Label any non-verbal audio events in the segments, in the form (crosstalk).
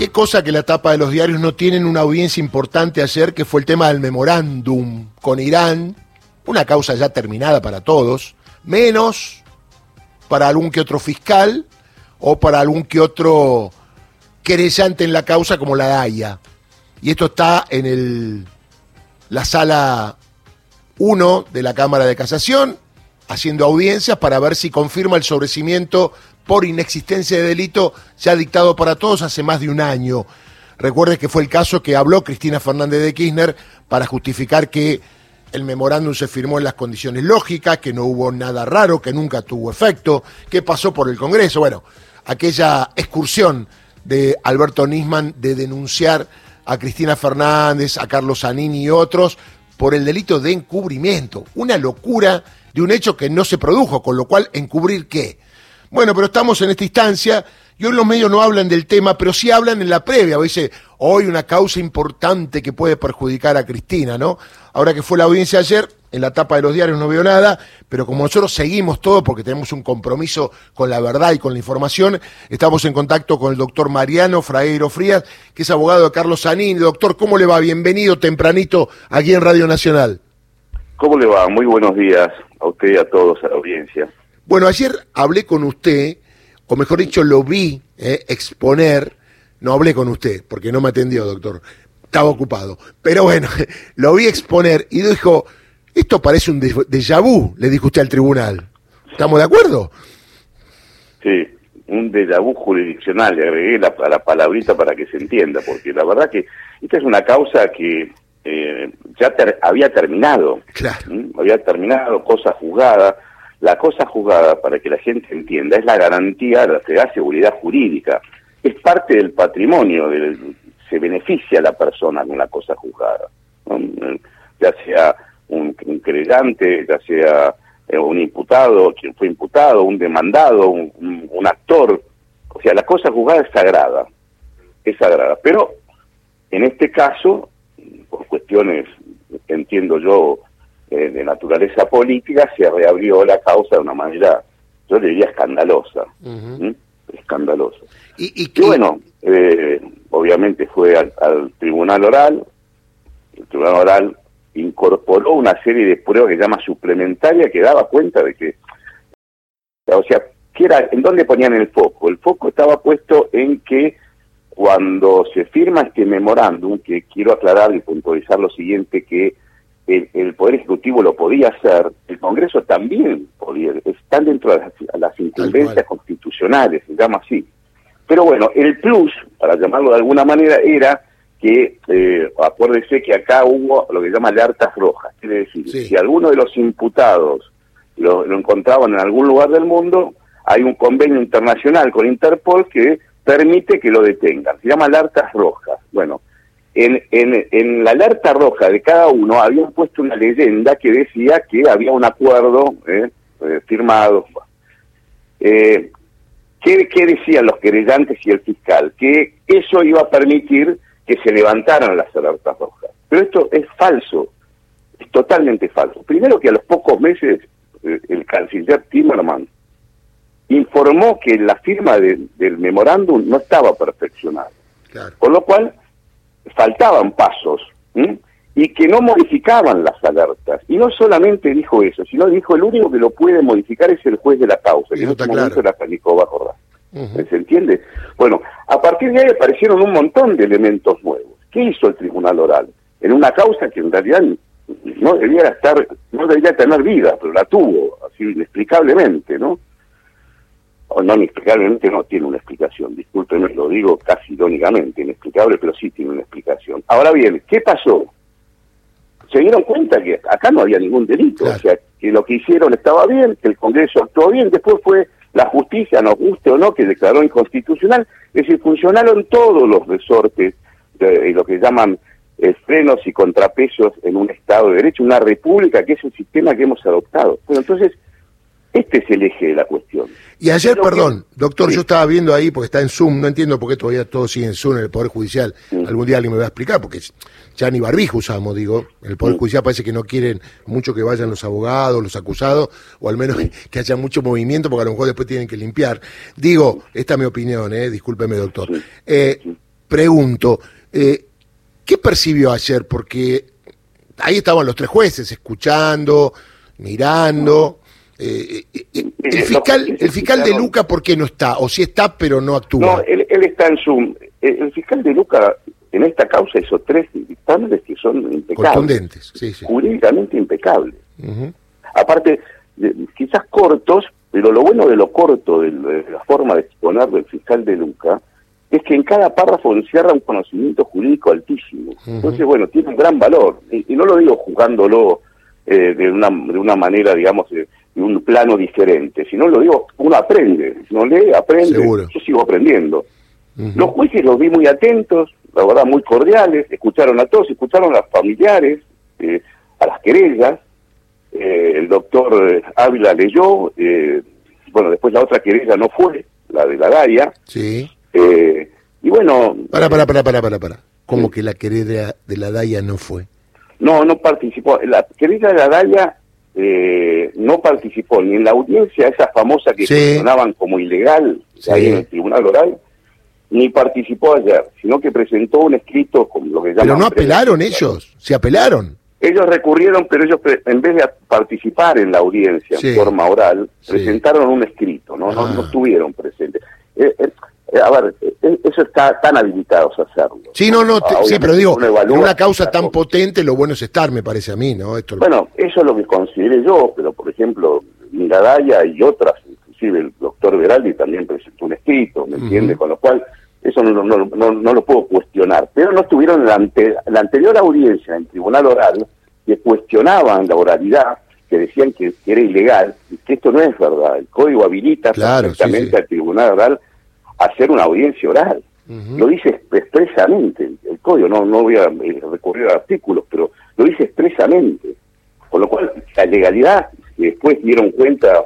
Qué cosa que la tapa de los diarios no tienen una audiencia importante ayer, que fue el tema del memorándum con Irán, una causa ya terminada para todos, menos para algún que otro fiscal o para algún que otro querellante en la causa como la DAIA. Y esto está en el, la sala 1 de la Cámara de Casación, haciendo audiencias para ver si confirma el sobrecimiento por inexistencia de delito ya dictado para todos hace más de un año. Recuerde que fue el caso que habló Cristina Fernández de Kirchner para justificar que el memorándum se firmó en las condiciones lógicas, que no hubo nada raro, que nunca tuvo efecto, que pasó por el Congreso. Bueno, aquella excursión de Alberto Nisman de denunciar a Cristina Fernández, a Carlos Zanini y otros por el delito de encubrimiento. Una locura de un hecho que no se produjo, con lo cual, ¿encubrir qué? Bueno, pero estamos en esta instancia y hoy los medios no hablan del tema, pero sí hablan en la previa. Dice, hoy una causa importante que puede perjudicar a Cristina, ¿no? Ahora que fue la audiencia ayer, en la tapa de los diarios no veo nada, pero como nosotros seguimos todo porque tenemos un compromiso con la verdad y con la información, estamos en contacto con el doctor Mariano Fragueiro Frías, que es abogado de Carlos Sanín. Doctor, ¿cómo le va? Bienvenido tempranito aquí en Radio Nacional. ¿Cómo le va? Muy buenos días a usted y a todos, a la audiencia. Bueno, ayer hablé con usted, o mejor dicho, lo vi eh, exponer, no hablé con usted, porque no me atendió, doctor, estaba ocupado, pero bueno, (laughs) lo vi exponer y dijo, esto parece un déjà vu, le dijo usted al tribunal. ¿Estamos de acuerdo? Sí, un déjà vu jurisdiccional, le agregué la, la palabrita para que se entienda, porque la verdad que esta es una causa que eh, ya había terminado. Claro. Había terminado, cosa juzgada. La cosa juzgada, para que la gente entienda, es la garantía, la da seguridad jurídica. Es parte del patrimonio, se beneficia la persona con la cosa juzgada. Ya sea un, creyente, ya sea eh, un imputado, quien fue imputado, un demandado, un, un actor. O sea, la cosa juzgada es sagrada. Es sagrada. Pero en este caso, por cuestiones, entiendo yo, eh, de naturaleza política, se reabrió la causa de una manera, yo diría, escandalosa. Escandalosa. Y, bueno, eh, obviamente fue al, tribunal oral, el tribunal oral incorporó una serie de pruebas que llama suplementaria que daba cuenta de que, o sea, ¿qué era, ¿en dónde ponían el foco? El foco estaba puesto en que cuando se firma este memorándum, que quiero aclarar y puntualizar lo siguiente, que el, Poder Ejecutivo lo podía hacer, el Congreso también podía, están dentro de las, las constitucionales, se llama así. Pero bueno, el plus, para llamarlo de alguna manera, era que, eh, acuérdese que acá hubo lo que se llama alertas rojas, quiere decir, si alguno de los imputados lo, lo encontraban en algún lugar del mundo, hay un convenio internacional con Interpol que permite que lo detengan. Se llama alertas rojas. Bueno, en, en, en, la alerta roja de cada uno habían puesto una leyenda que decía que había un acuerdo eh, eh, firmado. Eh, ¿qué, ¿Qué decían los querellantes y el fiscal? Que eso iba a permitir que se levantaran las alertas rojas. Pero esto es falso, es totalmente falso. Primero que a los pocos meses el canciller Timmermans informó que la firma del memorándum no estaba perfeccionada. Con lo cual, faltaban pasos y que no modificaban las alertas. Y no solamente dijo eso, sino dijo el único que lo puede modificar es el juez de la causa, que en este momento era Canicova ¿Se entiende? Bueno, a partir de ahí aparecieron un montón de elementos nuevos. ¿Qué hizo el tribunal oral? En una causa que en realidad no debía estar, no debería tener vida, pero la tuvo, así inexplicablemente, ¿no? O no inexplicablemente no tiene una explicación, discúlpenme, lo digo casi irónicamente, inexplicable, pero sí tiene una explicación. Ahora bien, ¿qué pasó? Se dieron cuenta que acá no había ningún delito, o sea, que lo que hicieron estaba bien, que el Congreso actuó bien, después fue la justicia, nos guste o no, que declaró inconstitucional, es decir, funcionaron todos los resortes de, lo que llaman eh, frenos y contrapesos en un Estado de Derecho, una república que es un sistema que hemos adoptado. Bueno, entonces, este es el eje de la cuestión. Y ayer, perdón, doctor, yo estaba viendo ahí, porque está en Zoom, no entiendo por qué todavía todo sigue en Zoom en el Poder Judicial. Algún día alguien me va a explicar, porque ya ni barbijo usamos, digo. En el Poder Judicial parece que no quieren mucho que vayan los abogados, los acusados, o al menos que haya mucho movimiento, porque a lo mejor después tienen que limpiar. Digo, esta es mi opinión, eh, discúlpeme, doctor. Eh, pregunto, eh, ¿qué percibió ayer? Porque ahí estaban los tres jueces escuchando, mirando. Eh, eh, el fiscal, el fiscal de Luca, ¿por qué no está? O si está, pero no actúa. No, él, él está en su... El, fiscal de Luca en esta causa hizo tres dictámenes que son impecables. Contundentes, sí, sí. Jurídicamente impecables. Ujú. Aparte, de- quizás cortos, pero lo bueno de lo corto, de, de la forma de exponer del fiscal de Luca, es que en cada párrafo encierra un conocimiento jurídico altísimo. Entonces, bueno, tiene un gran valor. Y, y no lo digo jugándolo eh, de, una, de una manera, digamos, de, de un plano diferente, sino lo digo, uno aprende. No lee, aprende. Seguro. Yo sigo aprendiendo. Los jueces los vi muy atentos, la verdad muy cordiales, escucharon a todos, escucharon a los familiares, eh, a las querellas, eh, el doctor eh, Ávila leyó, eh, bueno, después la otra querella no fue, la de la Daya, Sí. y bueno, Para, para, para, para, para, para. ¿Cómo que la querida de la Daya no fue? No, no participó, la querella de la Daya eh, no participó ni en la audiencia, esa famosa que Sí. cuestionaban como ilegal Sí. ahí en el Tribunal Oral, ni participó ayer, sino que presentó un escrito con lo que llaman... Pero no apelaron ellos, se apelaron. Ellos recurrieron, pero ellos pre- en vez de participar en la audiencia Sí. en forma oral, presentaron un escrito, no, no, Ah. no estuvieron presentes. Eh, eh, a ver, eh, eso está tan habilitados a hacerlo. Sí, no, no, te- sí, pero digo, en una causa tan potente, lo bueno es estar, me parece a mí, ¿no? Esto Bueno, eso es lo que consideré yo, pero por ejemplo, Miradaya y otras, inclusive el doctor Veraldi también presentó un escrito, ¿me entiende? Con lo cual, eso no, no, no, no lo puedo cuestionar. Pero no estuvieron en la, ante- la anterior audiencia en tribunal oral, que cuestionaban la oralidad, que decían que, que era ilegal, y que esto no es verdad. El código habilita Claro, sí, perfectamente sí. al tribunal oral hacer una audiencia oral. Lo dice expresamente el, código, no, no voy a eh, recurrir a artículos, pero lo dice expresamente. Con lo cual, la legalidad, que después dieron cuenta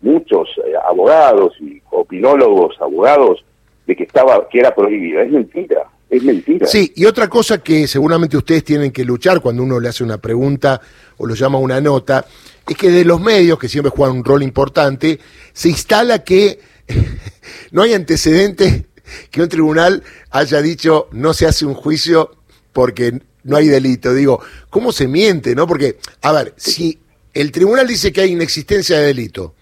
muchos eh, abogados y opinólogos, abogados, de que estaba que era prohibida. Es mentira, es mentira. Sí, y otra cosa que seguramente ustedes tienen que luchar cuando uno le hace una pregunta o lo llama una nota, es que de los medios, que siempre juegan un rol importante, se instala que (laughs) no hay antecedentes que un tribunal haya dicho no se hace un juicio porque no hay delito. Digo, ¿cómo se miente, no? Porque, a ver, si el tribunal dice que hay inexistencia de delito,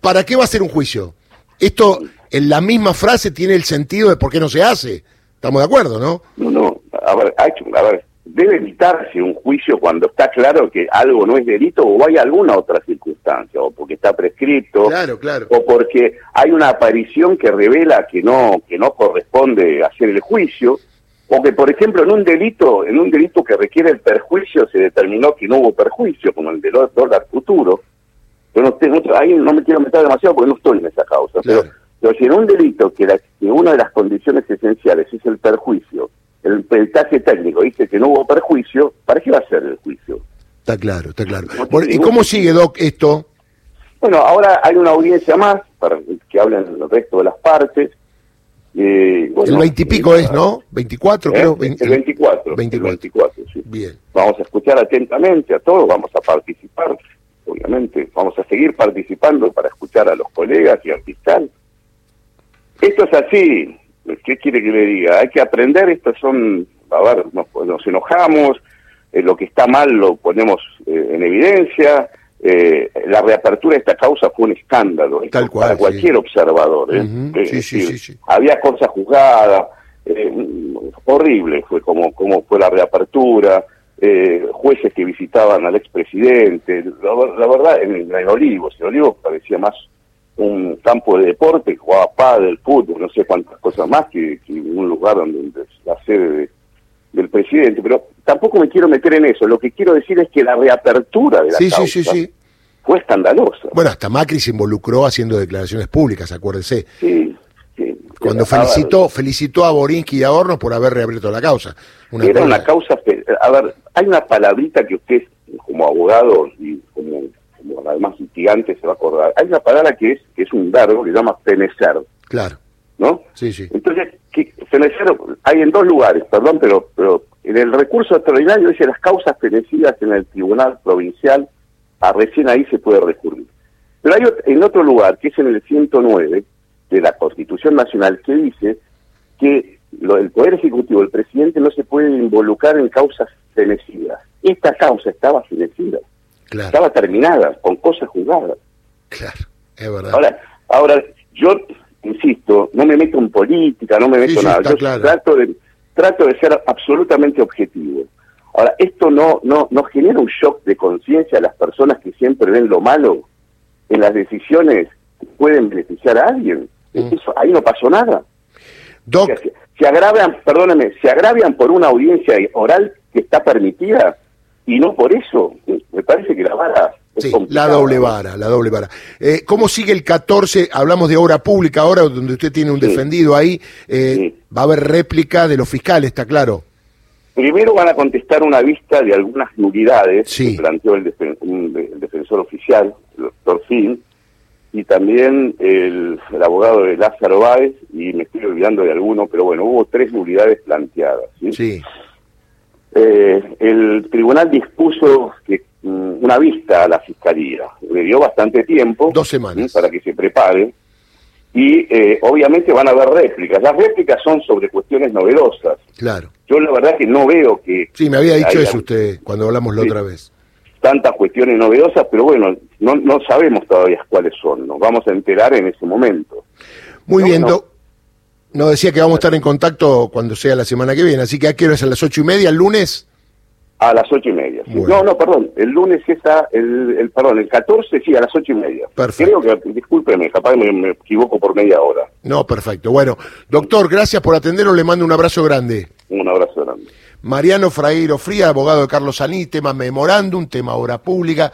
¿para qué va a ser un juicio? Esto en la misma frase tiene el sentido de por qué no se hace. Estamos de acuerdo, ¿no? No, no, a ver, a ver, debe evitarse un juicio cuando está claro que algo no es delito o hay alguna otra circunstancia, o porque está prescrito, Claro, claro. o porque hay una aparición que revela que no que no corresponde hacer el juicio, o que por ejemplo en un delito en un delito que requiere el perjuicio se determinó que no hubo perjuicio, como el del dólar futuro. Yo no, tengo- ahí no me quiero meter demasiado porque no estoy en esa causa, Claro. pero, pero si en un delito que, la- que una de las condiciones esenciales es el perjuicio, el peritaje técnico dice que no hubo perjuicio, ¿para qué va a ser el juicio? Está claro, está claro. Bueno, ¿Y cómo sigue, Doc, esto? Bueno, ahora hay una audiencia más para que hablen el resto de las partes. Eh, bueno, el veintipico eh, es, ¿no? 24, ¿eh? creo. El vein- 24. 24. El 24, sí. Bien. Vamos a escuchar atentamente a todos, vamos a participar, obviamente, vamos a seguir participando para escuchar a los colegas y al fiscal. Esto es así, ¿qué quiere que le diga? Hay que aprender, estos son, a ver, nos, nos enojamos, eh, lo que está mal lo ponemos eh, en evidencia, eh, la reapertura de esta causa fue un escándalo esto Tal cual, para cualquier sí. observador. ¿eh? Sí, sí, decir, sí. Había cosas juzgadas, eh, horrible fue como, como fue la reapertura, eh, jueces que visitaban al expresidente, la, la verdad, en, en Olivos, en Olivos parecía más un campo de deporte, jugaba pádel, fútbol, no sé cuántas cosas más que, que un lugar donde, donde la sede de- del presidente, pero tampoco me quiero meter en eso, lo que quiero decir es que la reapertura de la Sí, causa sí, sí. fue escandalosa. Bueno, hasta Macri se involucró haciendo declaraciones públicas, acuérdese. Sí, sí. Cuando A ver, felicitó, felicitó a Borinsky y a Hornos por haber reabierto la causa. Una era una causa. A ver, hay una palabrita que usted, como abogado y como, como además litigante, se va a acordar. Hay una palabra que es que es un verbo que se llama fenecer, Claro, ¿no? sí, sí. Entonces, fenecer hay en dos lugares, perdón, pero, pero en el recurso extraordinario dice las causas fenecidas en el Tribunal Provincial, a recién ahí se puede recurrir. Pero hay en otro lugar, que es en el 109 de la Constitución Nacional, que dice que el Poder Ejecutivo, el presidente no se puede involucrar en causas fenecidas. Esta causa estaba fenecida, estaba terminada, con cosas juzgadas. Claro, es verdad. Ahora, ahora yo insisto, no me meto en política, no me meto en nada. Yo trato de trato de ser absolutamente objetivo. Ahora, esto no no no genera un shock de conciencia a las personas que siempre ven lo malo en las decisiones que pueden beneficiar a alguien. Mm. Eso, ahí no pasó nada. se, agravian, perdóname, se agravian por una audiencia oral que está permitida y no por eso. Me parece que la vara Sí, la doble vara, la doble vara. Eh, ¿Cómo sigue el 14? Hablamos de obra pública ahora, donde usted tiene un defendido ahí. Eh, va a haber réplica de los fiscales, está claro. Primero van a contestar una vista de algunas nulidades que planteó el, defensor oficial, el doctor Finn, y también el, abogado de Lázaro Báez, y me estoy olvidando de alguno, pero bueno, hubo tres nulidades planteadas. Sí. Eh, el tribunal dispuso que una vista a la fiscalía. Le dio bastante tiempo. Dos semanas. Para que se prepare. Y eh, obviamente van a haber réplicas. Las réplicas son sobre cuestiones novedosas. Claro. Yo la verdad que no veo que... Sí, me había dicho eso usted cuando hablamos la otra vez. Tantas cuestiones novedosas, pero bueno, no, no sabemos todavía cuáles son. Nos vamos a enterar en ese momento. Muy bien, no decía que vamos a estar en contacto cuando sea la semana que viene, así que ¿a qué hora es? ¿A las ocho y media, el lunes? A las ocho y media. No, no, perdón, el lunes es el, el, perdón, el 14, sí, a las ocho y media. Perfecto. Creo que, discúlpeme, capaz me, me equivoco por media hora. No, perfecto. Bueno, doctor, gracias por atenderlo, le mando un abrazo grande. Un abrazo grande. Mariano Frairo Fría, abogado de Carlos Saní, tema memorándum, tema obra pública.